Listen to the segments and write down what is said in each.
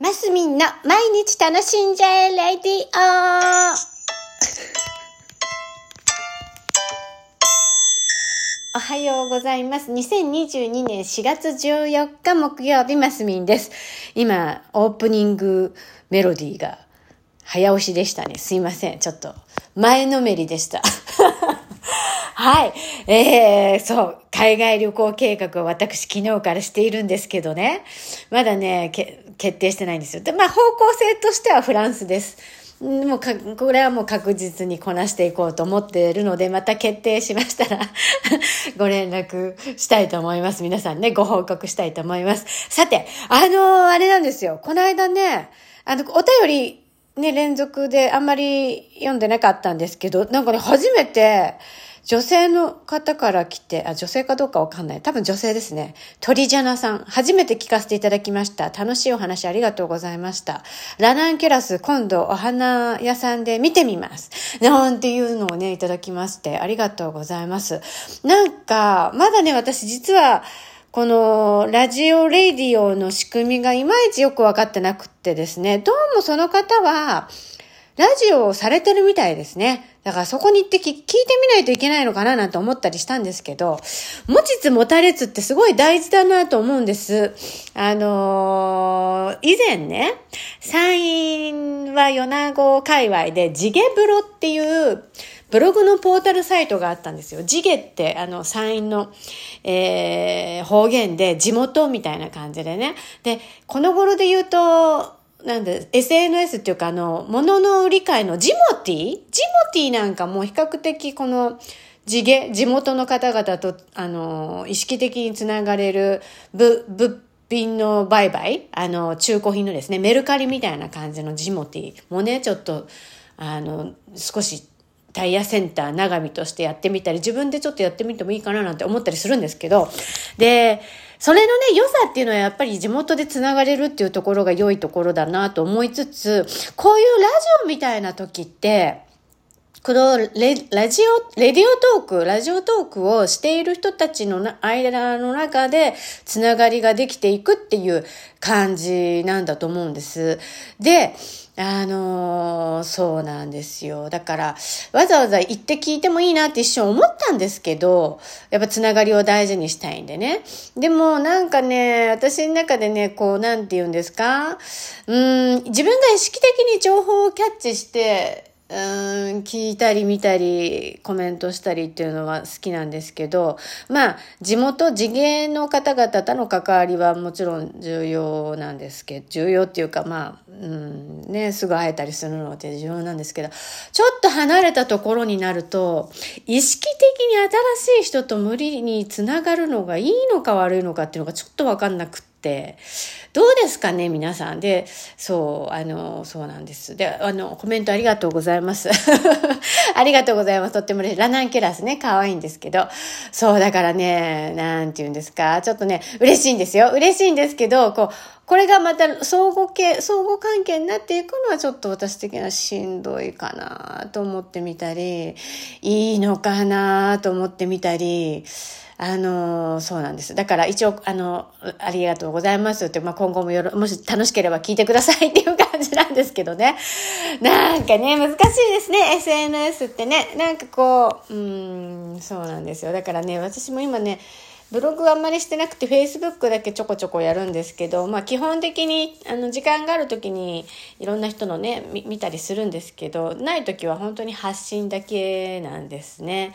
マスミンの毎日楽しんじゃえレディオおはようございます。2022年4月14日木曜日マスミンです。今、オープニングメロディーが早押しでしたね。すいません。ちょっと前のめりでした。はい。えー、そう。海外旅行計画を私昨日からしているんですけどね。まだね、決定してないんですよ。で、まあ方向性としてはフランスです。もうか、これはもう確実にこなしていこうと思っているので、また決定しましたら ご連絡したいと思います。皆さんね、ご報告したいと思います。さて、あのー、あれなんですよ。この間ね、あの、お便り、ね、連続であんまり読んでなかったんですけど、なんかね、初めて、女性の方から来て、あ、女性かどうかわかんない。多分女性ですね。鳥ジャナさん。初めて聞かせていただきました。楽しいお話ありがとうございました。ラナンキュラス、今度お花屋さんで見てみます。なんていうのをね、いただきまして、ありがとうございます。なんか、まだね、私実は、このラジオレディオの仕組みがいまいちよくわかってなくってですね、どうもその方は、ラジオをされてるみたいですね。だからそこに行って聞いてみないといけないのかななんて思ったりしたんですけど、持ちつ持たれつってすごい大事だなと思うんです。あのー、以前ね、山陰は米子界隈で地毛ブロっていうブログのポータルサイトがあったんですよ。地毛ってあの山陰の、えー、方言で地元みたいな感じでね。で、この頃で言うと、なんで、SNS っていうか、あの、物の売り買いのジモティ？ジモティなんかも比較的この、地毛、地元の方々と、あの、意識的につながれる、ぶ、物品の売買？あの、中古品のですね、メルカリみたいな感じのジモティもね、ちょっと、あの、少し、タイヤセンター長見としてやってみたり、自分でちょっとやってみてもいいかななんて思ったりするんですけど、で、それのね、良さっていうのはやっぱり地元で繋がれるっていうところが良いところだなと思いつつ、こういうラジオみたいな時って、このレラジオ、レディオトーク、ラジオトークをしている人たちの間の中でつながりができていくっていう感じなんだと思うんです。で、あのー、そうなんですよ。だから、わざわざ行って聞いてもいいなって一瞬思ったんですけど、やっぱつながりを大事にしたいんでね。でも、なんかね、私の中でね、こう、なんて言うんですか？うん、自分が意識的に情報をキャッチして、うん、聞いたり見たり、コメントしたりっていうのは好きなんですけど、まあ、地元、地芸の方々との関わりはもちろん重要なんですけど、重要っていうか、まあ、うん、ね、すぐ会えたりするのって重要なんですけど、ちょっと離れたところになると、意識的に新しい人と無理につながるのがいいのか悪いのかっていうのがちょっとわかんなくて、どうですかね、皆さん。で、そう、あの、そうなんです。で、あの、コメントありがとうございます。ありがとうございます。とっても嬉しい。ラナンキュラスね、可愛いんですけど。そう、だからね、なんて言うんですか。ちょっとね、嬉しいんですよ。嬉しいんですけど、こう、これがまた相互系、相互関係になっていくのはちょっと私的にはしんどいかなと思ってみたり、いいのかなと思ってみたり、あの、そうなんです。だから一応、あの、ありがとうございますって、まあ、今後もよろ、もし楽しければ聞いてくださいっていう感じなんですけどね。なんかね、難しいですね、SNS ってね。なんかこう、うん、そうなんですよ。だからね、私も今ね、ブログあんまりしてなくて、フェイスブックだけちょこちょこやるんですけど、まあ基本的に、あの、時間がある時にいろんな人のね、見たりするんですけど、ない時は本当に発信だけなんですね。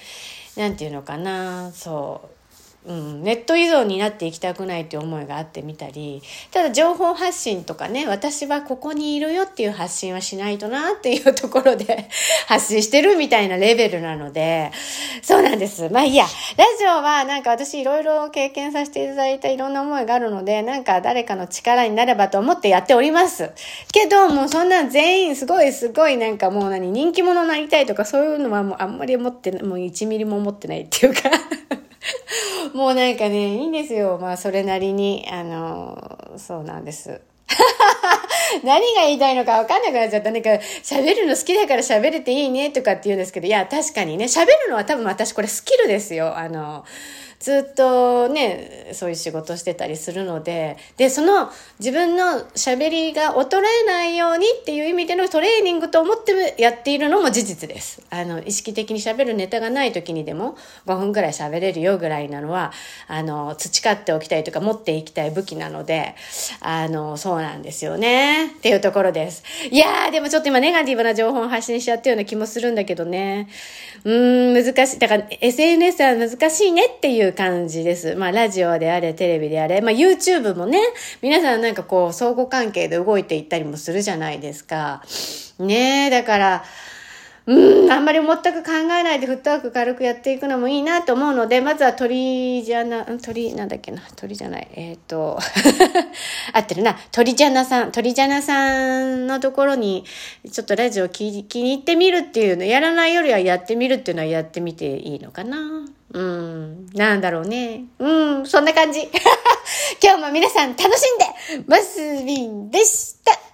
なんていうのかな、そうう。ん、ネット依存になっていきたくないっていう思いがあってみたり、ただ情報発信とかね、私はここにいるよっていう発信はしないとなっていうところで 発信してるみたいなレベルなので、そうなんです。まあいいや、ラジオはなんか私いろいろ経験させていただいたいろんな思いがあるので、なんか誰かの力になればと思ってやっております。けど、もうそんなん全員すごいすごいなんかもう何、人気者になりたいとかそういうのはもうあんまり思って、もう1ミリも思ってないっていうかもうなんかね、いいんですよ。まあ、それなりに、あの、そうなんです。何が言いたいのか分かんなくなっちゃった。なんか、喋るの好きだから喋れていいねとかって言うんですけど、いや、確かにね、喋るのは多分私これスキルですよ。あの、ずっとね、そういう仕事してたりするので、で、その自分の喋りが衰えないようにっていう意味でのトレーニングと思ってやっているのも事実です。あの、意識的に喋るネタがない時にでも5分くらい喋れるよぐらいなのは、あの、培っておきたいとか持っていきたい武器なので、あの、そうなんですよね。っていうところです。いやー、でもちょっと今ネガティブな情報を発信しちゃったような気もするんだけどね。うーん、難しい。だから SNS は難しいねっていう感じです。まあ、ラジオであれ、テレビであれ、まあ、YouTube もね、皆さんなんかこう、相互関係で動いていったりもするじゃないですか。ねえ、だから、うん、あんまり全く考えないでフットワーク軽くやっていくのもいいなと思うので、まずは鳥じゃな、鳥なんだっけな、鳥じゃない、えっ、ー、と、合ってるな、鳥じゃなさん、鳥じゃなさんのところに、ちょっとラジオ気気に入ってみるっていうの、やらないよりはやってみるっていうのはやってみていいのかな。うん、なんだろうね。うん、そんな感じ。今日も皆さん楽しんで、マスビンでした。